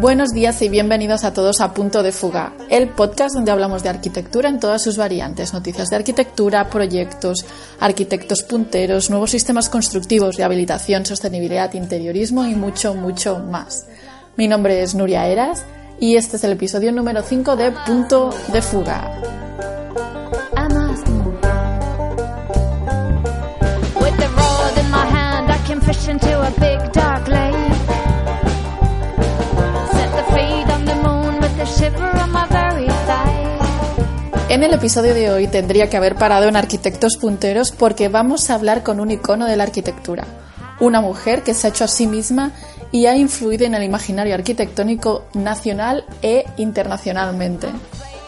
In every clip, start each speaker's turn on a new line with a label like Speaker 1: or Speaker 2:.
Speaker 1: Buenos días y bienvenidos a todos a Punto de Fuga, el podcast donde hablamos de arquitectura en todas sus variantes, noticias de arquitectura, proyectos, arquitectos punteros, nuevos sistemas constructivos, rehabilitación, sostenibilidad, interiorismo y mucho, mucho más. Mi nombre es Nuria Eras y este es el episodio número 5 de Punto de Fuga. En el episodio de hoy tendría que haber parado en Arquitectos Punteros porque vamos a hablar con un icono de la arquitectura, una mujer que se ha hecho a sí misma y ha influido en el imaginario arquitectónico nacional e internacionalmente.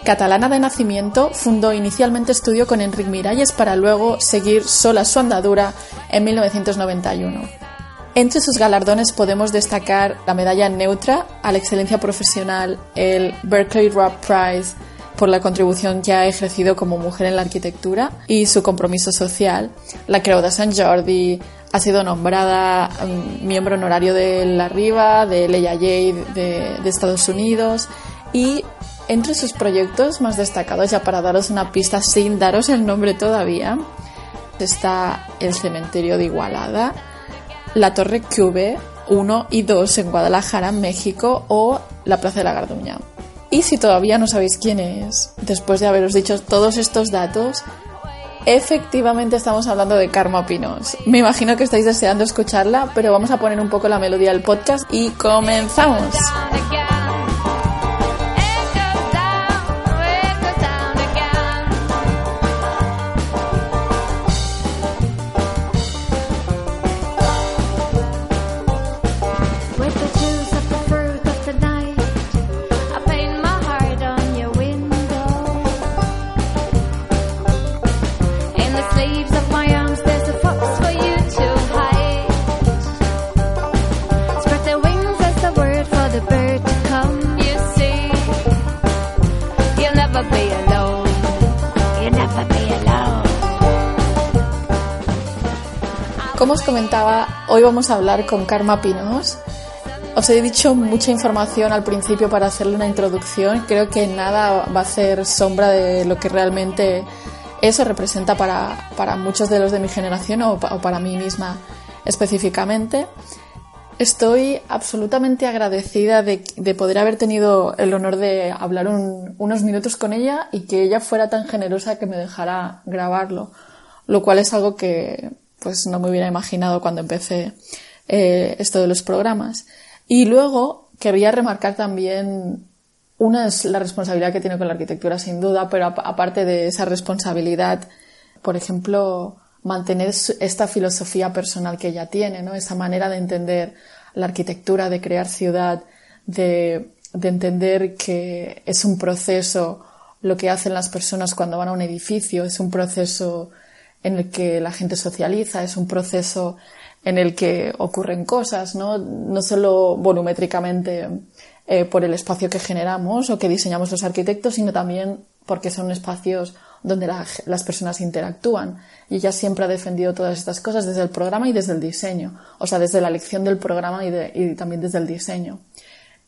Speaker 1: Catalana de nacimiento, fundó inicialmente estudio con Enric Miralles para luego seguir sola su andadura en 1991. Entre sus galardones podemos destacar la medalla neutra a la excelencia profesional, el Berkeley Rock Prize, por la contribución que ha ejercido como mujer en la arquitectura y su compromiso social. La Creu de Sant Jordi ha sido nombrada um, miembro honorario de la RIVA, de Leia de, de Estados Unidos y entre sus proyectos más destacados, ya para daros una pista sin daros el nombre todavía, está el cementerio de Igualada, la Torre Cube 1 y 2 en Guadalajara, México o la Plaza de la Garduña. Y si todavía no sabéis quién es, después de haberos dicho todos estos datos, efectivamente estamos hablando de Karma Pinos. Me imagino que estáis deseando escucharla, pero vamos a poner un poco la melodía del podcast y comenzamos. Como os comentaba, hoy vamos a hablar con Karma Pinos. Os he dicho mucha información al principio para hacerle una introducción. Creo que nada va a hacer sombra de lo que realmente eso representa para, para muchos de los de mi generación o, para mí misma específicamente. Estoy absolutamente agradecida de, de, poder haber tenido el honor de hablar unos minutos con ella y que ella fuera tan generosa que me dejara grabarlo, lo cual es algo que pues no me hubiera imaginado cuando empecé eh, esto de los programas. Y luego quería remarcar también una es la responsabilidad que tiene con la arquitectura, sin duda, pero aparte de esa responsabilidad, por ejemplo, mantener esta filosofía personal que ella tiene, ¿no? Esa manera de entender la arquitectura, de crear ciudad, de, de entender que es un proceso lo que hacen las personas cuando van a un edificio, es un proceso en el que la gente socializa, es un proceso en el que ocurren cosas, no, no solo volumétricamente eh, por el espacio que generamos o que diseñamos los arquitectos, sino también porque son espacios donde las personas interactúan. Y ella siempre ha defendido todas estas cosas desde el programa y desde el diseño, o sea, desde la elección del programa y, y también desde el diseño.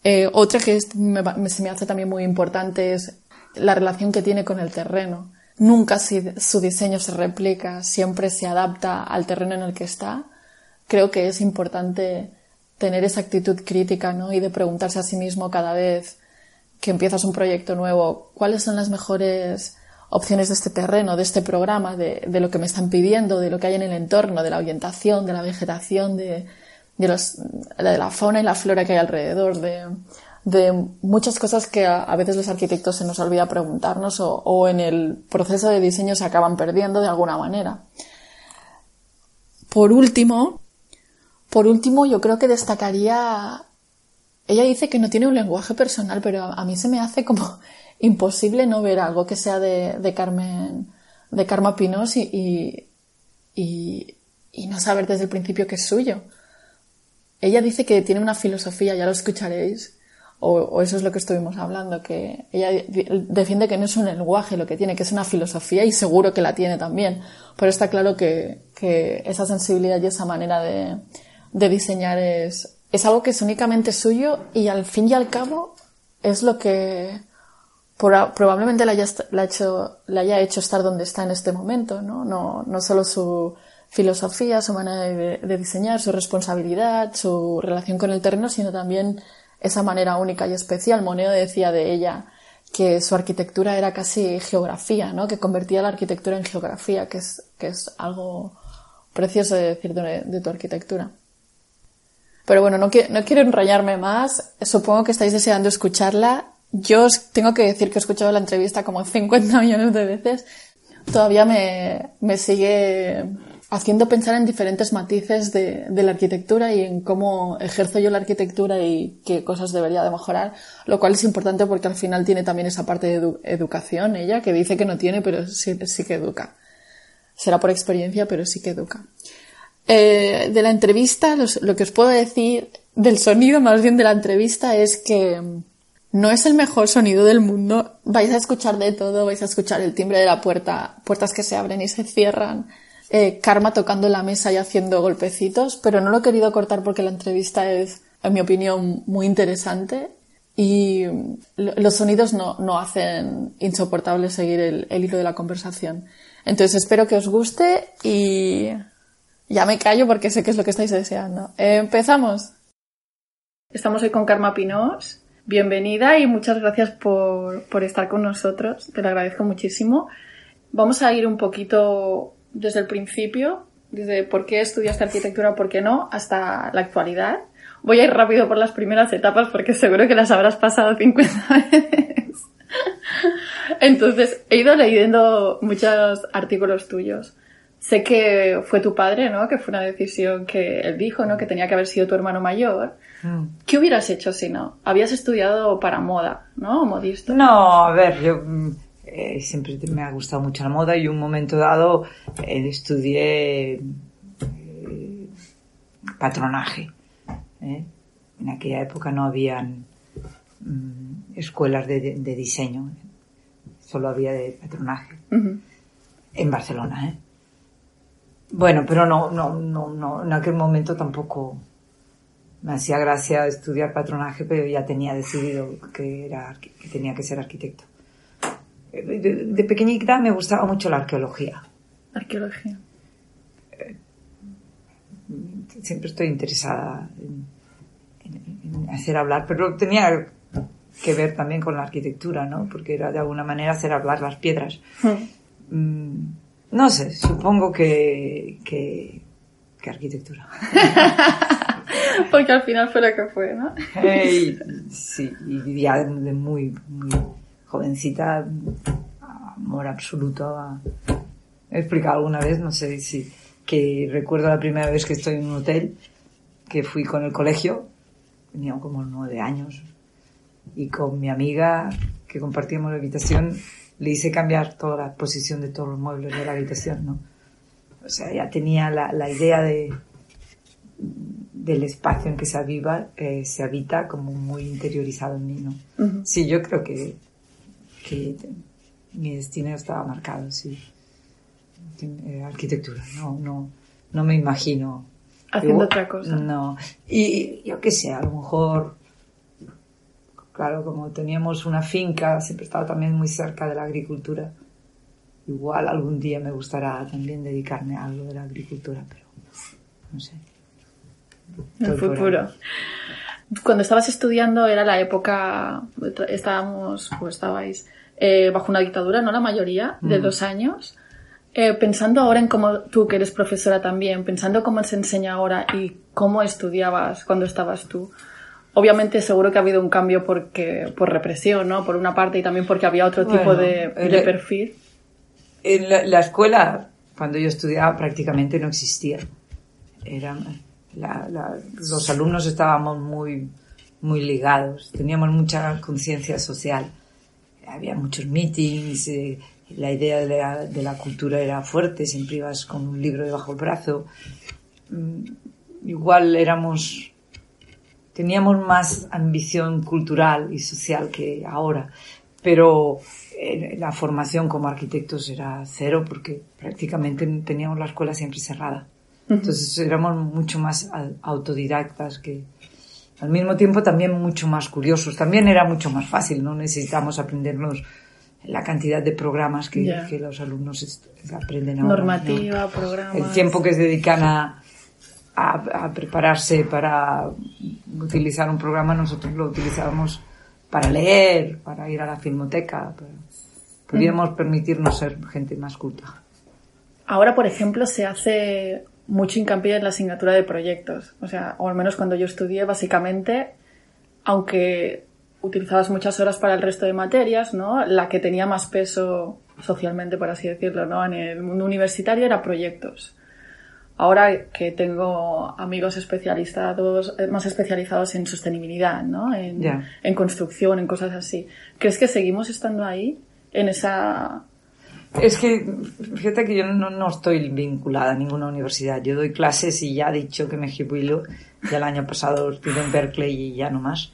Speaker 1: Eh, otra que se me hace también muy importante es la relación que tiene con el terreno. Nunca su diseño se replica, siempre se adapta al terreno en el que está. Creo que es importante tener esa actitud crítica, ¿no? Y de preguntarse a sí mismo cada vez que empiezas un proyecto nuevo, ¿cuáles son las mejores opciones de este terreno, de este programa, de, lo que me están pidiendo, de lo que hay en el entorno, de la orientación, de la vegetación, de, de, de la fauna y la flora que hay alrededor, de, de muchas cosas que a, veces los arquitectos se nos olvida preguntarnos o, en el proceso de diseño se acaban perdiendo de alguna manera. Por último, por último, yo creo que destacaría ella dice que no tiene un lenguaje personal, pero a mí se me hace como imposible no ver algo que sea de, Carmen, de Karma Pinos y, no saber desde el principio que es suyo. Ella dice que tiene una filosofía, ya lo escucharéis, o, eso es lo que estuvimos hablando, que ella defiende que no es un lenguaje lo que tiene, que es una filosofía y seguro que la tiene también. Pero está claro que esa sensibilidad y esa manera de, de diseñar es, es algo que es únicamente suyo y al fin y al cabo es lo que probablemente le haya, hecho, le haya hecho estar donde está en este momento, ¿no? No, no solo su filosofía, su manera de, diseñar, su responsabilidad, su relación con el terreno, sino también esa manera única y especial. Moneo decía de ella que su arquitectura era casi geografía, ¿no? Que convertía la arquitectura en geografía, que es, que es algo precioso de decir de, de tu arquitectura. Pero bueno, no, quiero enrollarme más. Supongo que estáis deseando escucharla. Yo os tengo que decir que he escuchado la entrevista como 50 millones de veces. Todavía me, me sigue haciendo pensar en diferentes matices de, de, la arquitectura y en cómo ejerzo yo la arquitectura y qué cosas debería de mejorar, lo cual es importante porque al final tiene también esa parte de edu educación, ella, que dice que no tiene, pero sí, sí que educa. Será por experiencia, pero sí que educa. Eh, de la entrevista, lo que os puedo decir del sonido más bien de la entrevista es que no es el mejor sonido del mundo. Vais a escuchar de todo, vais a escuchar el timbre de la puerta, puertas que se abren y se cierran, eh, Karma tocando la mesa y haciendo golpecitos, pero no lo he querido cortar porque la entrevista es, en mi opinión, muy interesante y los sonidos no, no hacen insoportable seguir el, el hilo de la conversación. Entonces espero que os guste y ya me callo porque sé que es lo que estáis deseando. Empezamos. Estamos hoy con Karma Pinos. Bienvenida y muchas gracias por, por estar con nosotros. Te lo agradezco muchísimo. Vamos a ir un poquito desde el principio, desde por qué estudiaste arquitectura por qué no, hasta la actualidad. Voy a ir rápido por las primeras etapas porque seguro que las habrás pasado 50 veces. Entonces, he ido leyendo muchos artículos tuyos. Sé que fue tu padre, ¿no? Que fue una decisión que él dijo, ¿no? Que tenía que haber sido tu hermano mayor. Mm. ¿Qué hubieras hecho si no? Habías estudiado para moda, ¿no? Modista.
Speaker 2: No, a ver, yo eh, siempre me ha gustado mucho la moda y un momento dado eh, estudié eh, patronaje. En aquella época no habían mm, escuelas de, de, de, diseño, solo había de patronaje. Uh -huh. En Barcelona, ¿eh? Bueno, pero no, no, no, no, en aquel momento tampoco me hacía gracia estudiar patronaje, pero ya tenía decidido que, era, que tenía que ser arquitecto. De, de pequeñita me gustaba mucho la arqueología.
Speaker 1: Arqueología.
Speaker 2: Siempre estoy interesada en, en, en hacer hablar, pero tenía que ver también con la arquitectura, ¿no? Porque era de alguna manera hacer hablar las piedras. Mm. No sé, supongo que, que, que arquitectura.
Speaker 1: Porque al final fue lo que fue, ¿no?
Speaker 2: Hey, sí, y ya de, muy, muy jovencita, amor absoluto a... He explicado alguna vez, no sé si, que recuerdo la primera vez que estoy en un hotel, que fui con el colegio, tenía como nueve años, y con mi amiga, que compartíamos la habitación, le hice cambiar toda la posición de todos los muebles de la habitación, ¿no? O sea, ya tenía la, la idea de del espacio en que se aviva, eh, se habita como muy interiorizado en mí, ¿no? Uh -huh. Sí, yo creo que, que mi destino estaba marcado, sí. Eh, arquitectura, no, no, no me imagino.
Speaker 1: Haciendo otra cosa.
Speaker 2: No. Y yo qué sé, a lo mejor claro, como teníamos una finca, siempre estaba también muy cerca de la agricultura. Igual algún día me gustará también dedicarme a algo de la agricultura, pero no sé.
Speaker 1: El futuro. Cuando estabas estudiando era la época, estábamos, o estabais, eh, bajo una dictadura, ¿no? La mayoría, de mm. dos años. Eh, pensando ahora en cómo tú, que eres profesora también, pensando cómo se enseña ahora y cómo estudiabas cuando estabas tú, Obviamente seguro que ha habido un cambio porque, por represión, ¿no? Por una parte y también porque había otro bueno, tipo de, de perfil.
Speaker 2: En la, la, escuela, cuando yo estudiaba, prácticamente no existía. Era, la, los alumnos estábamos muy, muy ligados, teníamos mucha conciencia social, había muchos meetings, eh, la idea de la, de la, cultura era fuerte, siempre ibas con un libro debajo del brazo. Mm, igual éramos, teníamos más ambición cultural y social que ahora, pero eh, la formación como arquitectos era cero porque prácticamente teníamos la escuela siempre cerrada. Entonces éramos mucho más autodidactas que al mismo tiempo también mucho más curiosos. También era mucho más fácil, no necesitamos aprendernos la cantidad de programas que, que los alumnos aprenden ahora.
Speaker 1: Normativa, programas.
Speaker 2: El tiempo que se dedican a, a, prepararse para utilizar un programa, nosotros lo utilizábamos para leer, para ir a la filmoteca. Podríamos permitirnos ser gente más culta.
Speaker 1: Ahora, por ejemplo, se hace mucho hincapié en la asignatura de proyectos. O sea, o al menos cuando yo estudié, básicamente, aunque utilizabas muchas horas para el resto de materias, ¿no? La que tenía más peso socialmente, por así decirlo, ¿no? En el mundo universitario era proyectos. Ahora que tengo amigos especializados, eh, más especializados en sostenibilidad, ¿no? En, en construcción, en cosas así. ¿Crees que seguimos estando ahí? En esa
Speaker 2: es que, fíjate que yo no, no, estoy vinculada a ninguna universidad. Yo doy clases y ya he dicho que me jubilo. Ya el año pasado estuve en Berkeley y ya no más.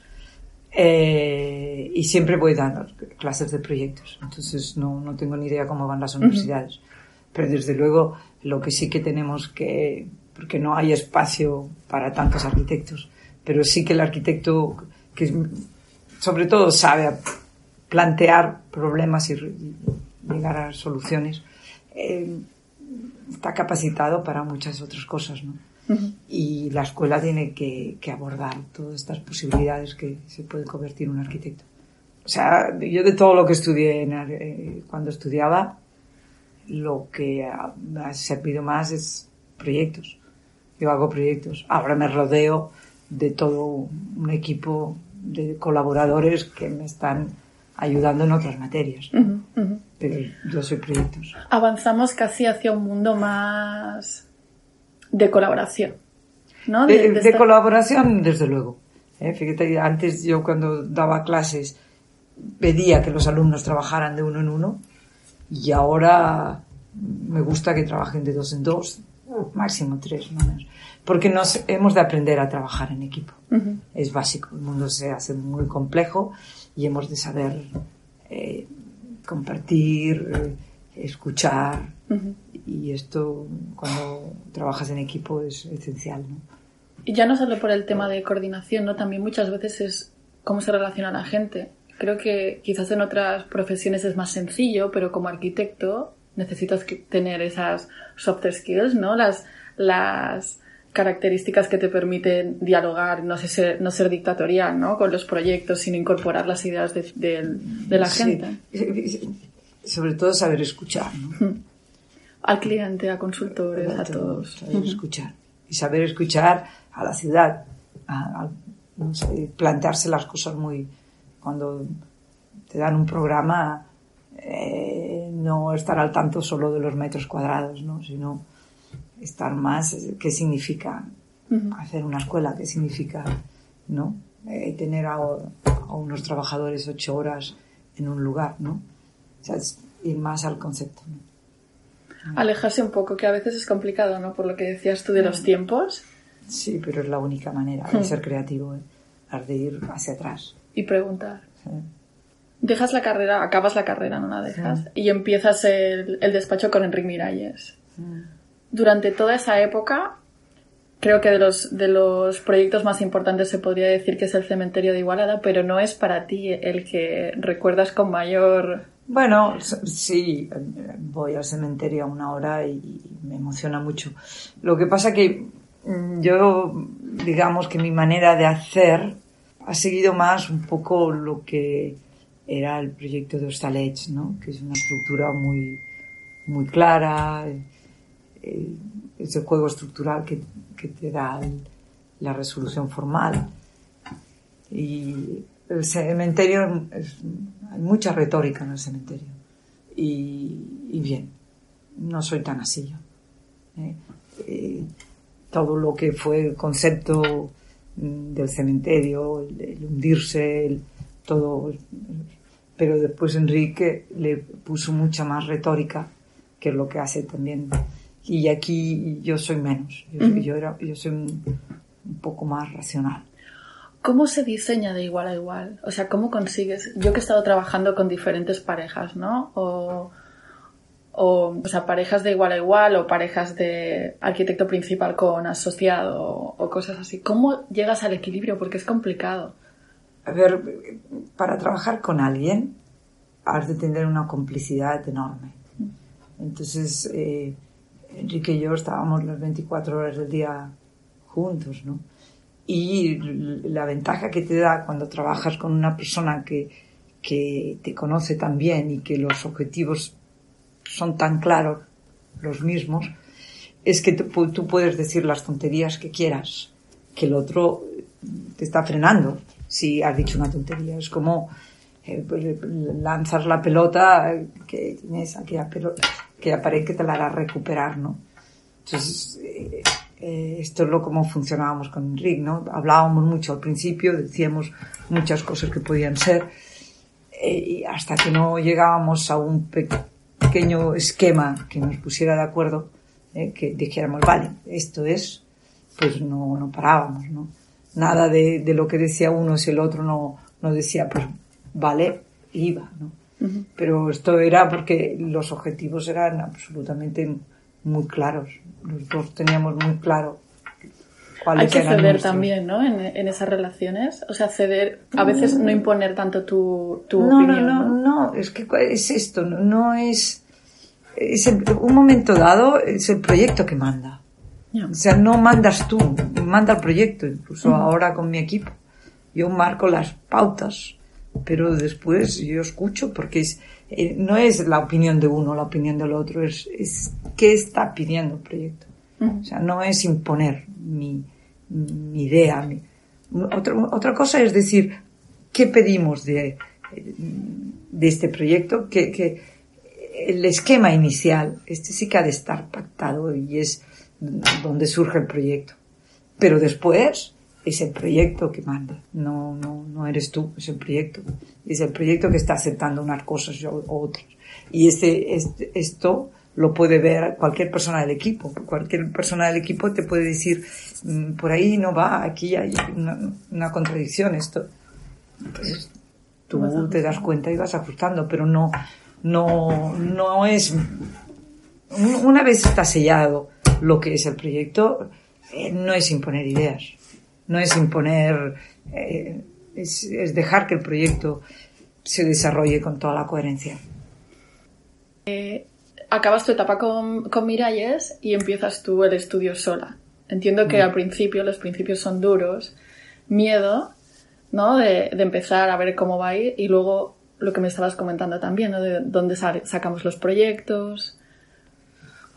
Speaker 2: Eh, y siempre voy dando clases de proyectos. Entonces no, no tengo ni idea cómo van las universidades. Pero desde luego lo que sí que tenemos que, porque no hay espacio para tantos arquitectos, pero sí que el arquitecto que sobre todo sabe plantear problemas y llegar a soluciones, eh, está capacitado para muchas otras cosas, ¿no? Y la escuela tiene que, abordar todas estas posibilidades que se puede convertir un arquitecto. O sea, yo de todo lo que estudié eh, cuando estudiaba, lo que me ha servido más es proyectos. Yo hago proyectos. Ahora me rodeo de todo un equipo de colaboradores que me están ayudando en otras materias. Pero yo soy proyectos.
Speaker 1: Avanzamos casi hacia un mundo más de colaboración. ¿no?
Speaker 2: De, colaboración, desde luego. ¿eh? Fíjate, antes yo cuando daba clases pedía que los alumnos trabajaran de uno en uno y ahora me gusta que trabajen de dos en dos, máximo tres, ¿no? porque nos hemos de aprender a trabajar en equipo. Es básico, el mundo se hace muy complejo y hemos de saber eh, compartir, eh, escuchar. Y esto, cuando trabajas en equipo, es esencial. ¿no?
Speaker 1: Y ya no solo por el tema de coordinación, ¿no? También muchas veces es cómo se relaciona la gente. Creo que quizás en otras profesiones es más sencillo, pero como arquitecto necesitas tener esas soft skills, ¿no? Las, las características que te permiten dialogar, no, ser, no ser dictatorial ¿no? con los proyectos, sino incorporar las ideas de, la gente.
Speaker 2: Sobre todo saber escuchar. ¿no?
Speaker 1: Al cliente, a consultores, a, todos.
Speaker 2: Saber escuchar. Y saber escuchar a la ciudad, a, plantearse las cosas muy... Cuando te dan un programa, eh, no estar al tanto solo de los metros cuadrados, ¿no? sino estar más, qué significa hacer una escuela, qué significa, ¿no? Eh, tener a, unos trabajadores ocho horas en un lugar, ¿no? O sea, ir más al concepto,
Speaker 1: Alejarse un poco, que a veces es complicado, ¿no? Por lo que decías tú de los tiempos.
Speaker 2: Sí, pero es la única manera de ser creativo, ¿eh? de ir hacia atrás.
Speaker 1: Y preguntar. Dejas la carrera, acabas la carrera, no la dejas, y empiezas el, despacho con Enrique Miralles durante toda esa época, creo que de los, de los proyectos más importantes se podría decir que es el cementerio de Igualada, pero no es para ti el que recuerdas con mayor...
Speaker 2: Bueno, sí, voy al cementerio a una hora y me emociona mucho. Lo que pasa que mm, yo, digamos que mi manera de hacer ha seguido más un poco lo que era el proyecto de Hostalets, ¿no? Que es una estructura muy, muy clara, eh, juego estructural que, te da la resolución formal. Y el cementerio, hay mucha retórica en el cementerio. Y, bien, no soy tan así yo. ¿eh? Eh, todo lo que fue el concepto del cementerio, el, hundirse, el, todo. Pero después Enrique le puso mucha más retórica, que es lo que hace también. Y aquí yo soy menos, yo, yo, era, yo soy un, un poco más racional.
Speaker 1: ¿Cómo se diseña de igual a igual? O sea, ¿cómo consigues? Yo que he estado trabajando con diferentes parejas, ¿no? O, o, o sea, parejas de igual a igual o parejas de arquitecto principal con asociado o, cosas así. ¿Cómo llegas al equilibrio? Porque es complicado.
Speaker 2: A ver, para trabajar con alguien has de tener una complicidad enorme. Entonces, eh, Enrique y yo estábamos las 24 horas del día juntos, ¿no? y la ventaja que te da cuando trabajas con una persona que, que te conoce tan bien y que los objetivos son tan claros, los mismos, es que tú puedes decir las tonterías que quieras, que el otro te está frenando si has dicho una tontería. Es como eh, pues, lanzar la pelota que tienes aquella pelota que aparece que te la hará recuperar, ¿no? Entonces, eh, eh, esto es lo como funcionábamos con Rick, ¿no? Hablábamos mucho al principio, decíamos muchas cosas que podían ser, eh, y hasta que no llegábamos a un pequeño esquema que nos pusiera de acuerdo, eh, que dijéramos, vale, esto es, pues no, no parábamos, ¿no? Nada de, de, lo que decía uno si el otro no, no decía, pues vale, iba, ¿no? Pero esto era porque los objetivos eran absolutamente muy claros. Los dos teníamos muy claro
Speaker 1: Hay que ceder también, ¿no? En, en, esas relaciones. O sea, ceder, a veces no imponer tanto tu, tu
Speaker 2: no,
Speaker 1: opinión.
Speaker 2: No, no, no, es que es esto, no, es, es un momento dado, es el proyecto que manda. O sea, no mandas tú, manda el proyecto, incluso ahora con mi equipo. Yo marco las pautas, pero después yo escucho porque es, eh, no es la opinión de uno, la opinión del otro, es, es qué está pidiendo el proyecto. O sea, no es imponer mi, idea. Mi, otra, cosa es decir, ¿qué pedimos de, de este proyecto? Que, que el esquema inicial, este sí que ha de estar pactado y es donde surge el proyecto. Pero después, es el proyecto que manda, no, no, no eres tú, es el proyecto. Es el proyecto que está aceptando unas cosas o otras. Y este, este, esto lo puede ver cualquier persona del equipo. Cualquier persona del equipo te puede decir, mm, por ahí no va, aquí hay una, contradicción esto. Entonces, tú te das cuenta y vas ajustando, pero no, no, no es, una vez está sellado lo que es el proyecto, eh, no es imponer ideas no es imponer, eh, es, dejar que el proyecto se desarrolle con toda la coherencia.
Speaker 1: Eh, acabas tu etapa con, con, Miralles y empiezas tú el estudio sola. Entiendo que mm. al principio los principios son duros, miedo, ¿no? De, empezar a ver cómo va a ir y luego lo que me estabas comentando también, ¿no? De dónde sacamos los proyectos.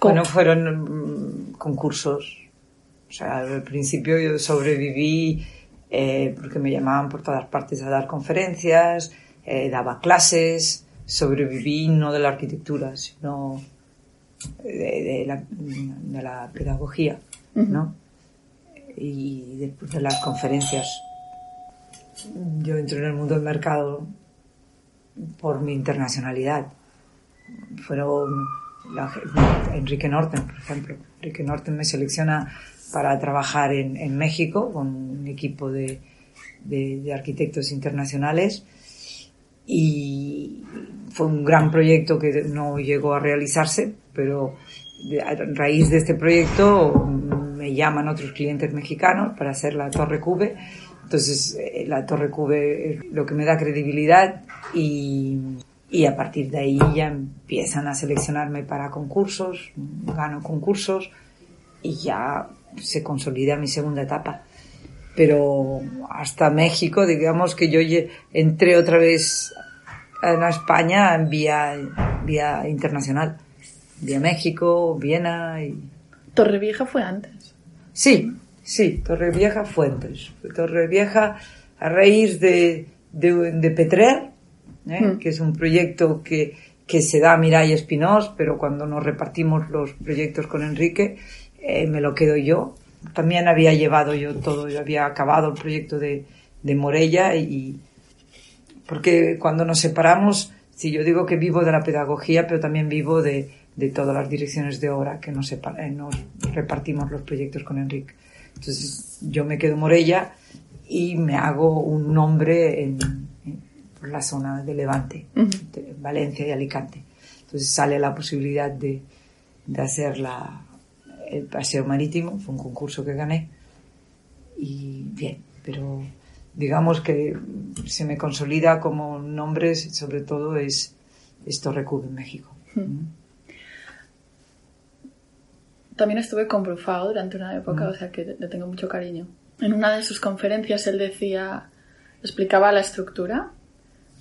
Speaker 2: Bueno, fueron mm, concursos o sea, al principio yo sobreviví eh, porque me llamaban por todas partes a dar conferencias, eh, daba clases, sobreviví no de la arquitectura, sino de, la, pedagogía, ¿no? Y después de las conferencias, yo entré en el mundo del mercado por mi internacionalidad. Fueron Enrique Norten, por ejemplo. Enrique Norten me selecciona para trabajar en, en México con un equipo de, de, arquitectos internacionales y fue un gran proyecto que no llegó a realizarse, pero a raíz de este proyecto me llaman otros clientes mexicanos para hacer la Torre Cube. Entonces, eh, la Torre Cube es lo que me da credibilidad y, y a partir de ahí ya empiezan a seleccionarme para concursos, gano concursos y ya se consolida mi segunda etapa. Pero hasta México, digamos que yo entré otra vez en España en vía, vía internacional. Vía México, Viena y...
Speaker 1: Torrevieja fue antes.
Speaker 2: Sí, sí, Torrevieja fue antes. Torrevieja a raíz de, de, Petrer, ¿eh? mm. que es un proyecto que, que se da a Mirai Espinós, pero cuando nos repartimos los proyectos con Enrique, eh, me lo quedo yo también había llevado yo todo, yo había acabado el proyecto de, de Morella y, porque cuando nos separamos, si yo digo que vivo de la pedagogía, pero también vivo de, de todas las direcciones de obra que nos, separa, nos repartimos los proyectos con Enrique. Entonces yo me quedo Morella y me hago un nombre en, en la zona de Levante, de Valencia y Alicante. Entonces sale la posibilidad de, de hacer la, el paseo marítimo, fue un concurso que gané y bien, pero digamos que se me consolida como nombre, sobre todo es, es Torrecubo en México.
Speaker 1: También estuve con Brufao durante una época, o sea que le tengo mucho cariño. En una de sus conferencias él decía, explicaba la estructura,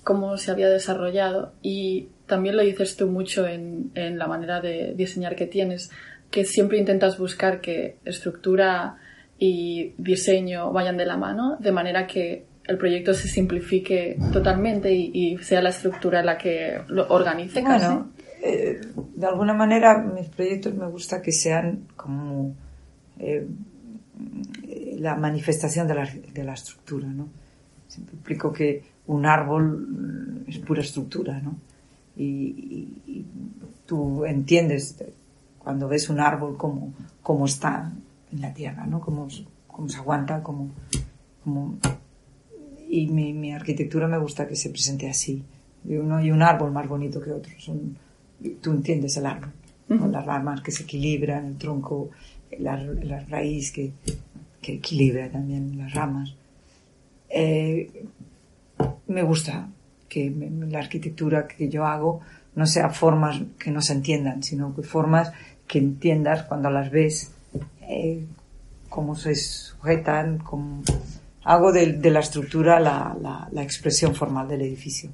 Speaker 1: cómo se había desarrollado y también lo dices tú mucho en, en la manera de diseñar que tienes, que siempre intentas buscar que estructura y diseño vayan de la mano, de manera que el proyecto se simplifique totalmente y, y sea la estructura la que lo organice casi.
Speaker 2: Bueno, eh, de alguna manera mis proyectos me gusta que sean como eh, la manifestación de la, de la estructura, ¿no? Siempre explico que un árbol es pura estructura, ¿no? Y, y, y tú entiendes cuando ves un árbol cómo, cómo está en la tierra, ¿no? Cómo, cómo se aguanta, cómo, cómo... Y mi, mi, arquitectura me gusta que se presente así. No hay un árbol más bonito que otro. Son, tú entiendes el árbol. Uh -huh. Las ramas que se equilibran, el tronco, la, la raíz que, que, equilibra también las ramas. Eh, me gusta que me, la arquitectura que yo hago no sea formas que no se entiendan, sino que formas que entiendas cuando las ves eh, cómo se sujetan, cómo... hago de, de la estructura la, la, la, expresión formal del edificio.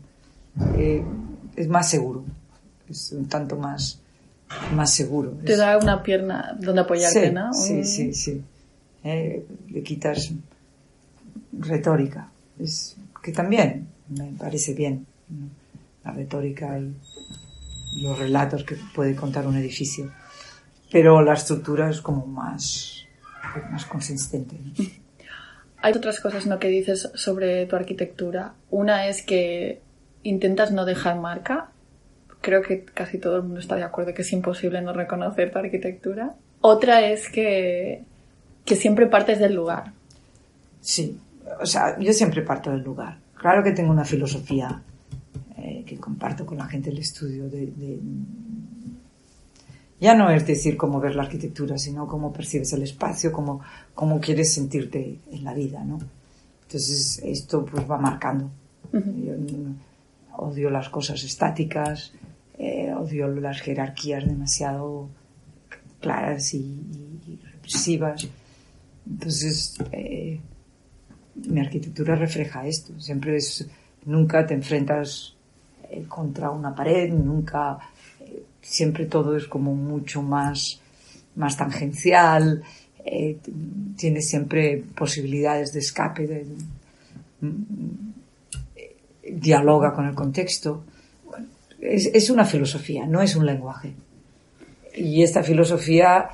Speaker 2: Eh, es más seguro, es un tanto más, más seguro.
Speaker 1: Te
Speaker 2: es...
Speaker 1: da una pierna donde apoyarte,
Speaker 2: sí,
Speaker 1: ¿no?
Speaker 2: Sí, sí, sí. Eh, le quitas retórica, es que también me parece bien la retórica y los relatos que puede contar un edificio pero la estructura es como más, más consistente. ¿no?
Speaker 1: Hay otras cosas ¿no? que dices sobre tu arquitectura. Una es que intentas no dejar marca. Creo que casi todo el mundo está de acuerdo que es imposible no reconocer tu arquitectura. Otra es que, que siempre partes del lugar.
Speaker 2: Sí, o sea, yo siempre parto del lugar. Claro que tengo una filosofía eh, que comparto con la gente del estudio de, de ya no es decir cómo ver la arquitectura, sino cómo percibes el espacio, cómo, cómo quieres sentirte en la vida, ¿no? Entonces, esto pues va marcando. Uh -huh. Yo odio las cosas estáticas, eh, odio las jerarquías demasiado claras y, y represivas. Entonces, eh, mi arquitectura refleja esto. Siempre es, nunca te enfrentas eh, contra una pared, nunca siempre todo es como mucho más, más tangencial, eh, tiene siempre posibilidades de escape, de, de, dialoga con el contexto. Bueno, es, es, una filosofía, no es un lenguaje. Y esta filosofía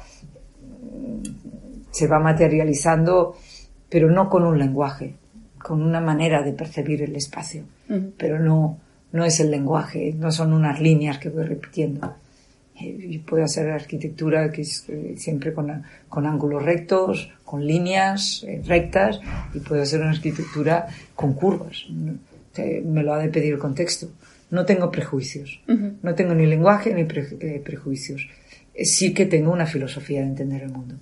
Speaker 2: se va materializando, pero no con un lenguaje, con una manera de percibir el espacio, uh -huh. pero no, no es el lenguaje, no son unas líneas que voy repitiendo. Eh, puedo hacer arquitectura que es eh, siempre con, con, ángulos rectos, con líneas eh, rectas, y puedo hacer una arquitectura con curvas. Me lo ha de pedir el contexto. No tengo prejuicios. Uh -huh. No tengo ni lenguaje ni pre, eh, prejuicios. Sí que tengo una filosofía de entender el mundo.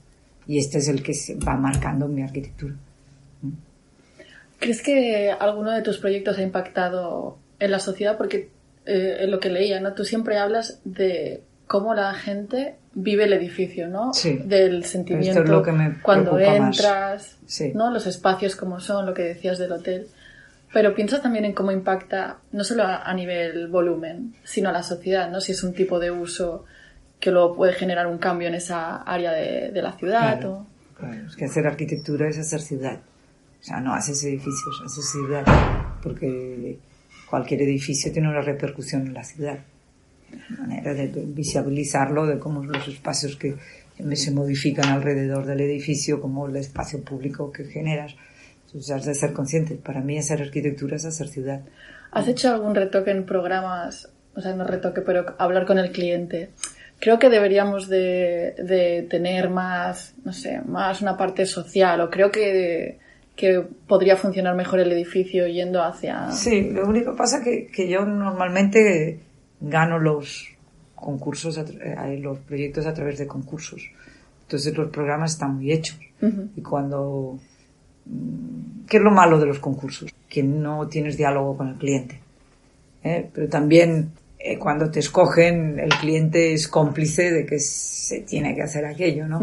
Speaker 2: Y este es el que va marcando mi arquitectura.
Speaker 1: ¿Crees que alguno de tus proyectos ha impactado en la sociedad? Porque eh, en lo que leía, ¿no? Tú siempre hablas de cómo la gente vive el edificio, ¿no?
Speaker 2: Sí.
Speaker 1: Del sentimiento
Speaker 2: es lo que me
Speaker 1: cuando entras,
Speaker 2: sí.
Speaker 1: ¿no? Los espacios como son, lo que decías del hotel. Pero piensa también en cómo impacta no solo a, a, nivel volumen, sino a la sociedad, ¿no? Si es un tipo de uso que luego puede generar un cambio en esa área de, de la ciudad.
Speaker 2: Claro,
Speaker 1: o...
Speaker 2: claro, es que hacer arquitectura es hacer ciudad. O sea, no haces edificios, haces ciudad. Porque cualquier edificio tiene una repercusión en la ciudad manera de visibilizarlo, de cómo los espacios que, se modifican alrededor del edificio como el espacio público que generas. Entonces has de ser consciente. Para mí hacer arquitectura es hacer ciudad.
Speaker 1: ¿Has hecho algún retoque en programas? O sea, no retoque, pero hablar con el cliente. Creo que deberíamos de, de tener más, no sé, más una parte social o creo que, que podría funcionar mejor el edificio yendo hacia...
Speaker 2: Sí, lo único que pasa es que, que yo normalmente gano los concursos, eh, los proyectos a través de concursos. Entonces los programas están muy hechos. Y cuando... Mm, ¿Qué es lo malo de los concursos? Que no tienes diálogo con el cliente. ¿eh? Pero también eh, cuando te escogen, el cliente es cómplice de que se tiene que hacer aquello, ¿no?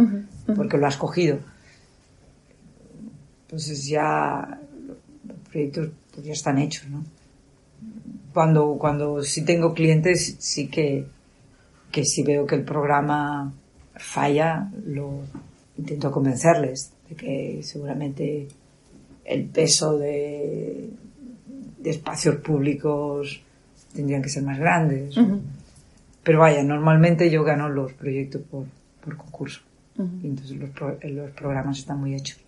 Speaker 2: Porque lo has cogido. Entonces ya los proyectos pues ya están hechos, ¿no? Cuando, cuando sí tengo clientes, sí que, que si veo que el programa falla, lo intento convencerles de que seguramente el peso de, de espacios públicos tendrían que ser más grandes. Pero vaya, normalmente yo gano los proyectos por, por concurso. entonces los, los programas están muy hechos.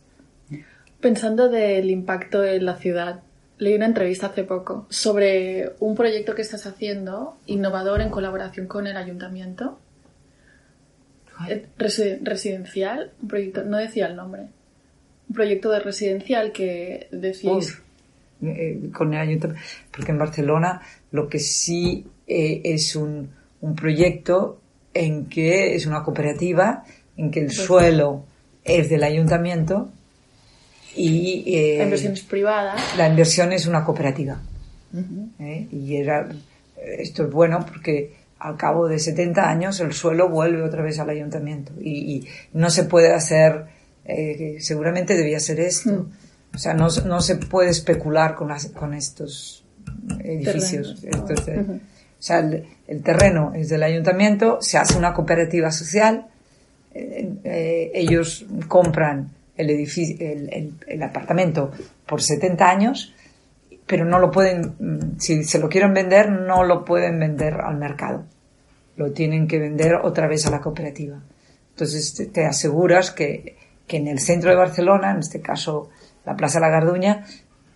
Speaker 1: Pensando del impacto en la ciudad, leí una entrevista hace poco sobre un proyecto que estás haciendo, innovador en colaboración con el ayuntamiento. Eh, residencial, un proyecto, no decía el nombre. Un proyecto de residencial que decís.
Speaker 2: Eh, con el ayuntamiento. Porque en Barcelona lo que sí eh, es un, un, proyecto en que es una cooperativa, en que el pues suelo es del ayuntamiento y...
Speaker 1: Eh, la inversión es privada.
Speaker 2: La inversión es una cooperativa. ¿eh? Y era, esto es bueno porque al cabo de 70 años el suelo vuelve otra vez al ayuntamiento y, no se puede hacer, seguramente debía ser esto. Mm. O sea, no, no se puede especular con, las, con estos edificios. Entonces, O sea, el, terreno es del ayuntamiento, se hace una cooperativa social, eh, eh, ellos compran el, edificio, el, el, apartamento por 70 años, pero no lo pueden, mm, si se lo quieren vender, no lo pueden vender al mercado. Lo tienen que vender otra vez a la cooperativa. Entonces te, aseguras que, que en el centro de Barcelona, en este caso la Plaza La Garduña,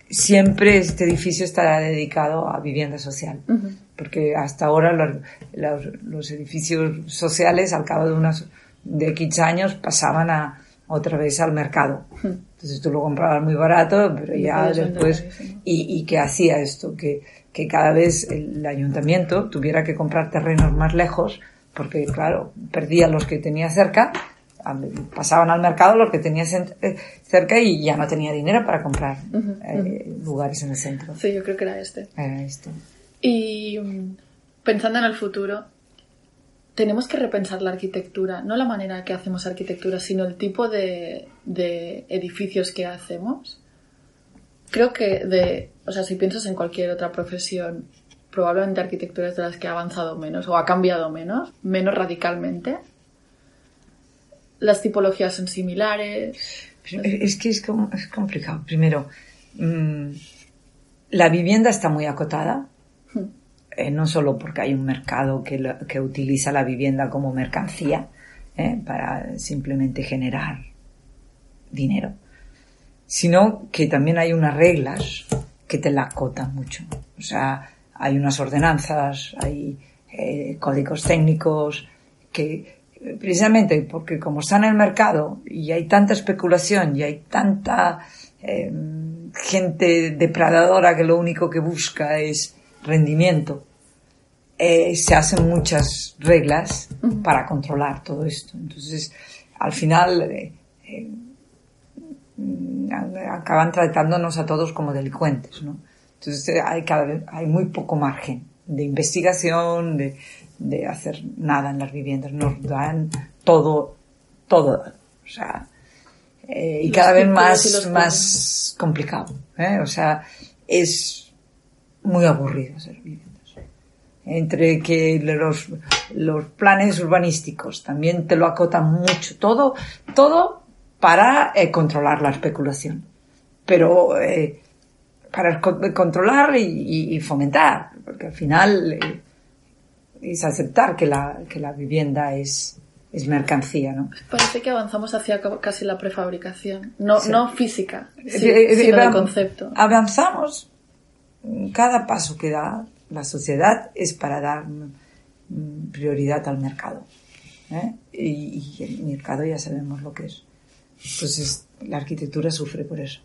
Speaker 2: siempre este edificio estará dedicado a vivienda social, porque hasta ahora los, los, edificios sociales al cabo de unos de X años pasaban a otra vez al mercado. Entonces tú lo comprabas muy barato, pero ya después y, y que hacía esto que que cada vez el ayuntamiento tuviera que comprar terrenos más lejos porque claro perdía los que tenía cerca pasaban al mercado los que tenía eh, cerca y ya no tenía dinero para comprar eh, lugares en el centro.
Speaker 1: Sí, yo creo que era este.
Speaker 2: Era este.
Speaker 1: Y mm, pensando en el futuro, tenemos que repensar la arquitectura, no la manera que hacemos arquitectura, sino el tipo de, de edificios que hacemos. Creo que de, o sea, si piensas en cualquier otra profesión, probablemente arquitectura es de las que ha avanzado menos o ha cambiado menos, menos radicalmente las tipologías son similares.
Speaker 2: Es que es, complicado. Primero, mm, la vivienda está muy acotada, hmm. Eh, no solo porque hay un mercado que, que utiliza la vivienda como mercancía eh, para simplemente generar dinero, sino que también hay unas reglas que te la acotan mucho. O sea, hay unas ordenanzas, hay eh, códigos técnicos que precisamente porque como está en el mercado y hay tanta especulación y hay tanta gente depredadora que lo único que busca es rendimiento, eh, se hacen muchas reglas para controlar todo esto. Entonces, al final, eh, acaban tratándonos a todos como delincuentes, ¿no? Entonces, hay, cada vez, hay muy poco margen de investigación, de, de hacer nada en las viviendas, nos dan todo, todo, o sea, eh, y cada vez más, más complicado, ¿eh? o sea, es muy aburrido hacer viviendas. Entre que los, los planes urbanísticos también te lo acotan mucho, todo, todo para eh, controlar la especulación, pero para controlar y, y, fomentar, porque al final es aceptar que la, que la vivienda es es mercancía, ¿no?
Speaker 1: Parece que avanzamos hacia casi la prefabricación, no, no física,
Speaker 2: Eh,
Speaker 1: sí,
Speaker 2: eh,
Speaker 1: sino de concepto.
Speaker 2: Avanzamos, cada paso que da la sociedad es para dar mm, prioridad al mercado. ¿eh? Y, el mercado ya sabemos lo que es. Entonces, la arquitectura sufre por eso.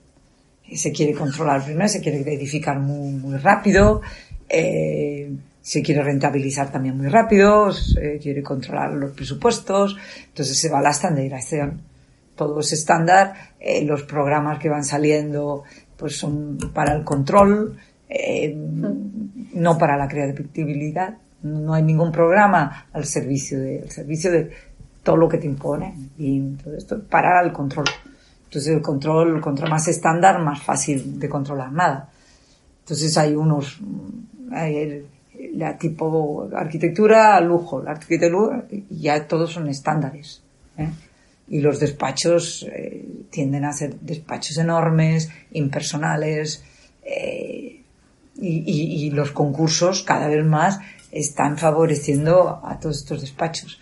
Speaker 2: Se quiere controlar primero, se quiere edificar muy, muy rápido, eh, se quiere rentabilizar también muy rápido, se quiere controlar los presupuestos, entonces se va a la estandarización. Todo es estándar, eh, los programas que van saliendo pues son para el control, eh, no para la creatividad. No hay ningún programa al servicio de, al servicio de todo lo que te impone y todo esto para el control. Entonces el control, contra más estándar, más fácil de controlar nada. Entonces hay unos, mm, hay el- la tipo arquitectura, lujo, la arquitectura, ya todos son estándares. ¿eh? Y los despachos eh, tienden a ser despachos enormes, impersonales, eh, y, y- y los concursos cada vez más están favoreciendo a todos estos despachos.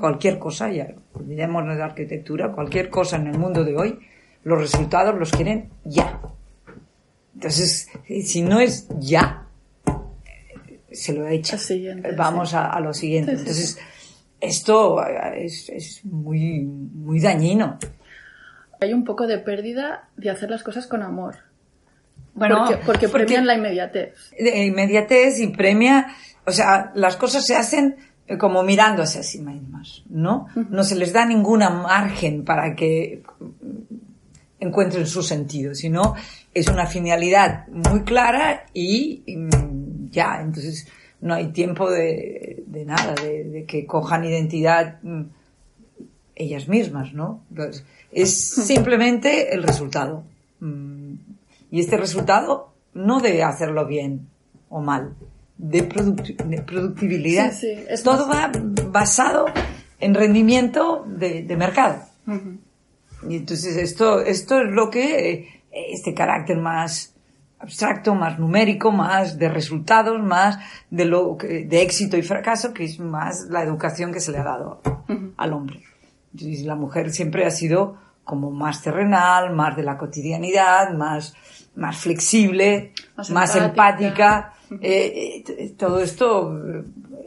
Speaker 2: Cualquier cosa, ya olvidémonos de arquitectura, cualquier cosa en el mundo de hoy, los resultados los quieren ya. Entonces, eh, si no es ya, eh, se lo he hecho. Vamos
Speaker 1: sí.
Speaker 2: a, a lo siguiente.
Speaker 1: Sí, sí,
Speaker 2: Entonces, esto eh, es, es muy, muy dañino.
Speaker 1: Hay un poco de pérdida de hacer las cosas con amor.
Speaker 2: Bueno,
Speaker 1: porque, porque premian la inmediatez.
Speaker 2: inmediatez y premia, o sea, las cosas se hacen eh, como mirándose a sí mismas, ¿no? No se les da ninguna margen para que mm, encuentren su sentido, sino es una finalidad muy clara y mm, ya, entonces no hay tiempo de, de nada, de, de que cojan identidad mm, ellas mismas, ¿no? Entonces, es simplemente el resultado. Y este resultado no de hacerlo bien o mal, de, producti- de productividad.
Speaker 1: Sí, sí, es
Speaker 2: Todo va basado en rendimiento de, de mercado. Y entonces esto, esto es lo que, eh, este carácter más abstracto, más numérico, más de resultados, más de lo que, de éxito y fracaso, que es más la educación que se le ha dado al hombre. La mujer siempre ha sido como más terrenal, más de la cotidianidad, más, más flexible,
Speaker 1: Más
Speaker 2: más,
Speaker 1: empática.
Speaker 2: empática. Eh, eh, todo esto,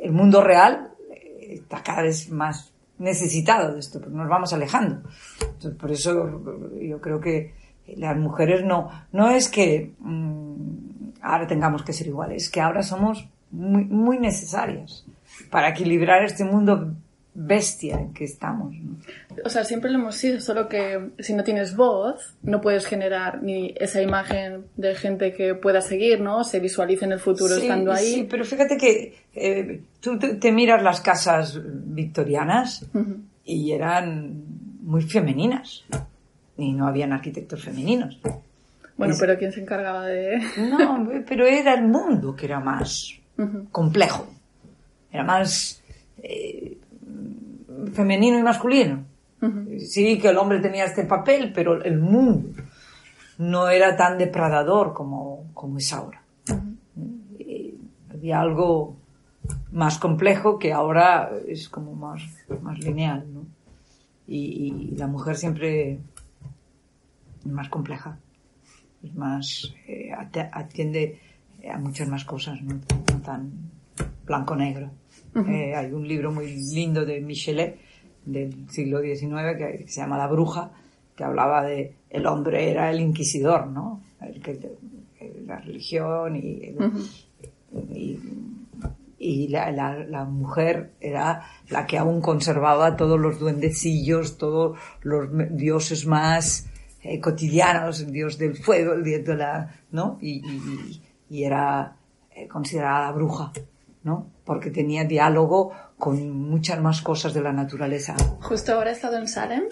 Speaker 2: el mundo real eh, está cada vez más necesitado de esto, nos vamos alejando. Entonces, por eso yo creo que las mujeres no, no es que mm, ahora tengamos que ser iguales, es que ahora somos muy, muy necesarias para equilibrar este mundo bestia en que estamos. ¿no?
Speaker 1: O sea, siempre lo hemos sido, solo que si no tienes voz, no puedes generar ni esa imagen de gente que pueda seguir, ¿no? Se visualice en el futuro
Speaker 2: Sí,
Speaker 1: estando ahí.
Speaker 2: Sí, pero fíjate que eh, tú te, te miras las casas victorianas y eran muy femeninas y no habían arquitectos femeninos.
Speaker 1: Bueno,
Speaker 2: Es-
Speaker 1: pero ¿quién se encargaba de...?
Speaker 2: No, pero era el mundo que era más complejo, era más eh, femenino y masculino. Sí, que el hombre tenía este papel, pero el mundo no era tan depredador como, como es ahora. Eh, había algo más complejo que ahora es como más, más lineal, ¿no? Y, y la mujer siempre es más compleja, es más, eh, atiende a muchas más cosas, no, no tan blanco-negro. Eh, hay un libro muy lindo de Michelet del siglo XIX que, que se llama La bruja, que hablaba de el hombre era el inquisidor, ¿no? El que, la religión y, y, y la, la- la mujer era la que aún conservaba todos los duendecillos, todos los dioses más eh, cotidianos, el dios del fuego, el dios de la, ¿no? Y, y- era eh, considerada bruja, ¿no? Porque tenía diálogo con muchas más cosas de la naturaleza.
Speaker 1: Justo ahora he estado en Salem,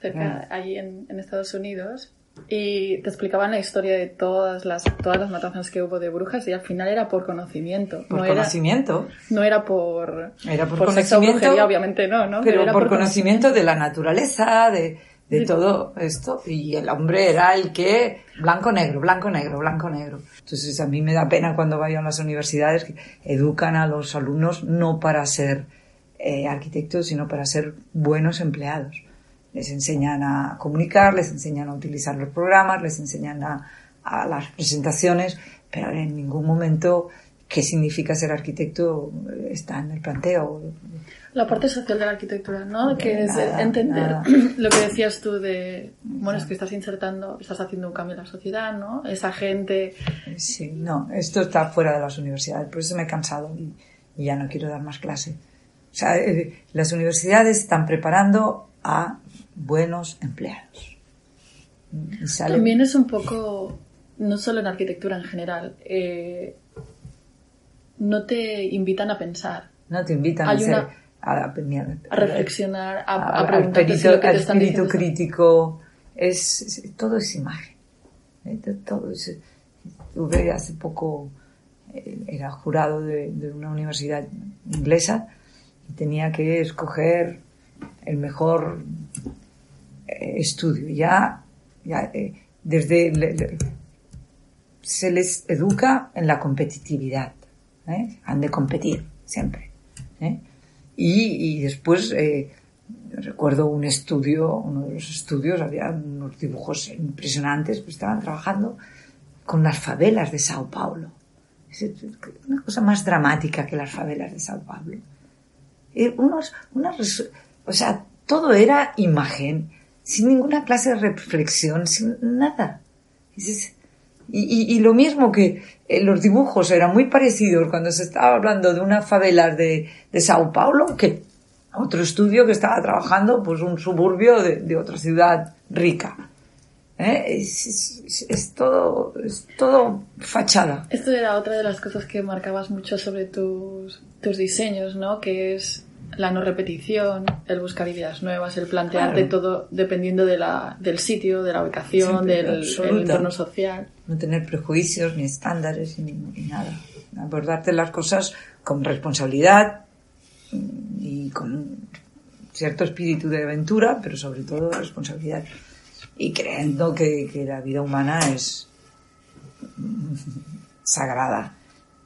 Speaker 1: cerca, allí en, en Estados Unidos, y te explicaban la historia de todas las, todas las matanzas que hubo de brujas y al final era por conocimiento.
Speaker 2: Por
Speaker 1: no, era,
Speaker 2: conocimiento.
Speaker 1: no era por,
Speaker 2: Era por
Speaker 1: o
Speaker 2: conocimiento,
Speaker 1: brujería, obviamente no, ¿no?
Speaker 2: Pero,
Speaker 1: era
Speaker 2: por conocimiento de la naturaleza, de, de todo esto. Y el hombre era el que, blanco-negro, blanco-negro, blanco-negro. Entonces a mí me da pena cuando vayan a las universidades que educan a los alumnos no para ser eh, arquitectos, sino para ser buenos empleados. Les enseñan a comunicar, les enseñan a utilizar los programas, les enseñan a, a las presentaciones, pero en ningún momento qué significa ser arquitecto está en el planteo.
Speaker 1: La parte social de la arquitectura, ¿no? Que es entender
Speaker 2: nada.
Speaker 1: lo que decías tú de, bueno, es que estás insertando, estás haciendo un cambio en la sociedad, ¿no? Esa gente,
Speaker 2: Sí, no, esto está fuera de las universidades, por eso me he cansado y, y ya no quiero dar más clase. O sea, eh, las universidades están preparando a buenos empleados. Y sale-
Speaker 1: también es un poco, no solo en arquitectura en general, eh, no te invitan a pensar,
Speaker 2: no te invitan
Speaker 1: Hay
Speaker 2: a hacer
Speaker 1: una-
Speaker 2: a,
Speaker 1: reflexionar, a, a
Speaker 2: al perito- espíritu crítico es, es- todo es imagen ¿eh? To- todo es tuve hace poco eh, era jurado de, de una universidad inglesa y tenía que escoger el mejor eh, estudio ya ya eh, desde le- le- se les educa en la competitividad ¿eh? han de competir siempre ¿eh? Y, y después eh, recuerdo un estudio, uno de los estudios, había unos dibujos impresionantes, pues estaban trabajando con las favelas de Sao Paulo. Una cosa más dramática que las favelas de Sao Paulo. Y unos, unas o sea, todo era imagen, sin ninguna clase de reflexión, sin nada. Y, y- lo mismo que eh, los dibujos eran muy parecidos cuando se estaba hablando de unas favelas de, de Sao Paulo que otro estudio que estaba trabajando pues un suburbio de, de otra ciudad rica. ¿Eh? Es, es- es todo, es todo fachada.
Speaker 1: Esto era otra de las cosas que marcabas mucho sobre tus, tus diseños, ¿no? Que es la no repetición, el buscar ideas nuevas, el plantearte
Speaker 2: Claro.
Speaker 1: todo dependiendo de la, del sitio, de la ubicación,
Speaker 2: Siempre,
Speaker 1: del el entorno social.
Speaker 2: No tener prejuicios ni estándares ni, ni nada. Abordarte las cosas con responsabilidad y con cierto espíritu de aventura, pero sobre todo responsabilidad. Y creyendo que, que la vida humana es mm, sagrada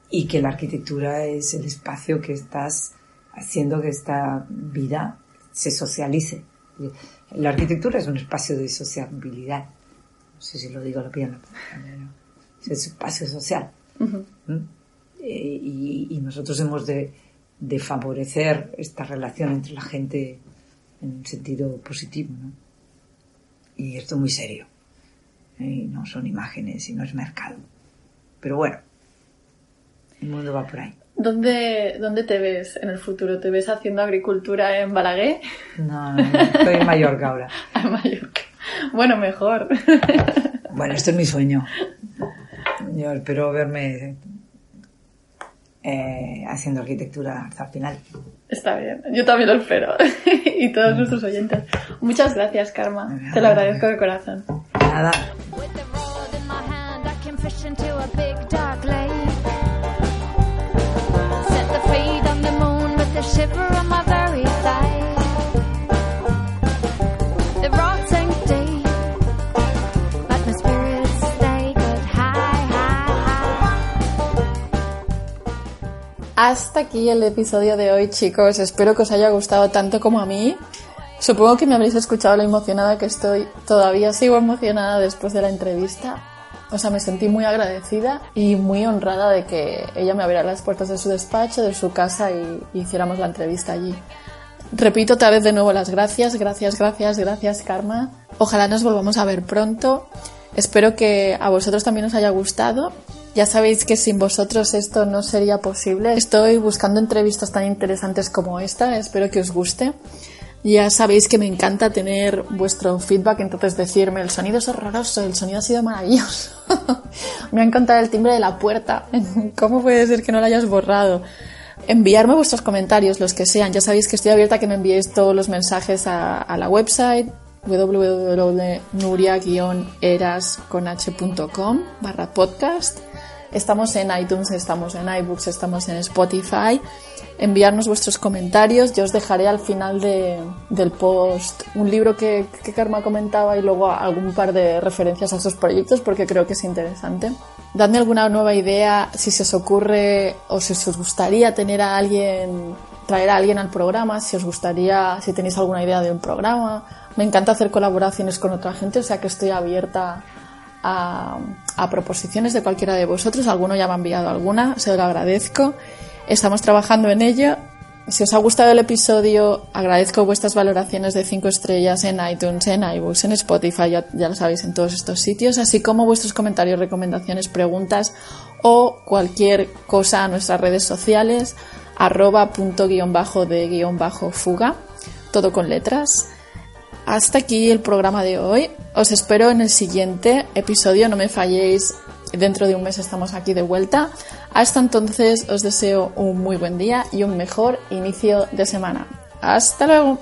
Speaker 2: y que la arquitectura es el espacio que estás haciendo que esta vida se socialice. La arquitectura es un espacio de sociabilidad. No sé si lo digo bien. Es un espacio social. ¿Mm? Eh, y, y nosotros hemos de, de favorecer esta relación entre la gente en un sentido positivo. ¿no? Y esto es muy serio. ¿eh? Y no son imágenes y no es mercado. Pero bueno, el mundo va por ahí.
Speaker 1: ¿Dónde, ¿Dónde te ves en el futuro? ¿Te ves haciendo agricultura en Balaguer?
Speaker 2: No, no, no, estoy en Mallorca ahora.
Speaker 1: En Mallorca. Bueno, mejor.
Speaker 2: Bueno, esto es mi sueño. Yo espero verme eh, haciendo arquitectura hasta el final.
Speaker 1: Está bien, yo también lo espero. y todos nuestros oyentes. Muchas gracias, Karma. Te lo agradezco de corazón.
Speaker 2: Nada.
Speaker 1: Hasta aquí el episodio de hoy, chicos. Espero que os haya gustado tanto como a mí. Supongo que me habréis escuchado lo emocionada que estoy. Todavía sigo emocionada después de la entrevista. O sea, me sentí muy agradecida y muy honrada de que ella me abriera las puertas de su despacho, de su casa y, hiciéramos la entrevista allí. Repito otra vez de nuevo las gracias, gracias, gracias, gracias, Karma. Ojalá nos volvamos a ver pronto. Espero que a vosotros también os haya gustado. Ya sabéis que sin vosotros esto no sería posible. Estoy buscando entrevistas tan interesantes como esta. Espero que os guste. Ya sabéis que me encanta tener vuestro feedback, entonces decirme el sonido es horroroso, el sonido ha sido maravilloso. me ha encantado el timbre de la puerta. ¿Cómo puede ser que no lo hayas borrado? Enviarme vuestros comentarios, los que sean. Ya sabéis que estoy abierta a que me enviéis todos los mensajes a, la website www.nuria-eras.com barra podcast. Estamos en iTunes, estamos en iBooks, estamos en Spotify. Enviarnos vuestros comentarios. Yo os dejaré al final de- del post un libro que, que Karma comentaba y luego algún par de referencias a esos proyectos porque creo que es interesante. Dadme alguna nueva idea, si se os ocurre o si os gustaría tener a alguien, traer a alguien al programa, si os gustaría, si tenéis alguna idea de un programa. Me encanta hacer colaboraciones con otra gente, o sea que estoy abierta a, proposiciones de cualquiera de vosotros. Alguno ya me ha enviado alguna, se lo agradezco. Estamos trabajando en ello si os ha gustado el episodio, agradezco vuestras valoraciones de 5 estrellas en iTunes, en iBooks, en Spotify, ya, ya, lo sabéis, en todos estos sitios, así como vuestros comentarios, recomendaciones, preguntas o cualquier cosa a nuestras redes sociales, arroba punto guion bajo de guion bajo fuga, todo con letras. Hasta aquí el programa de hoy. Os espero en el siguiente episodio, no me falléis Dentro de un mes estamos aquí de vuelta. Hasta entonces os deseo un muy buen día y un mejor inicio de semana. Hasta luego.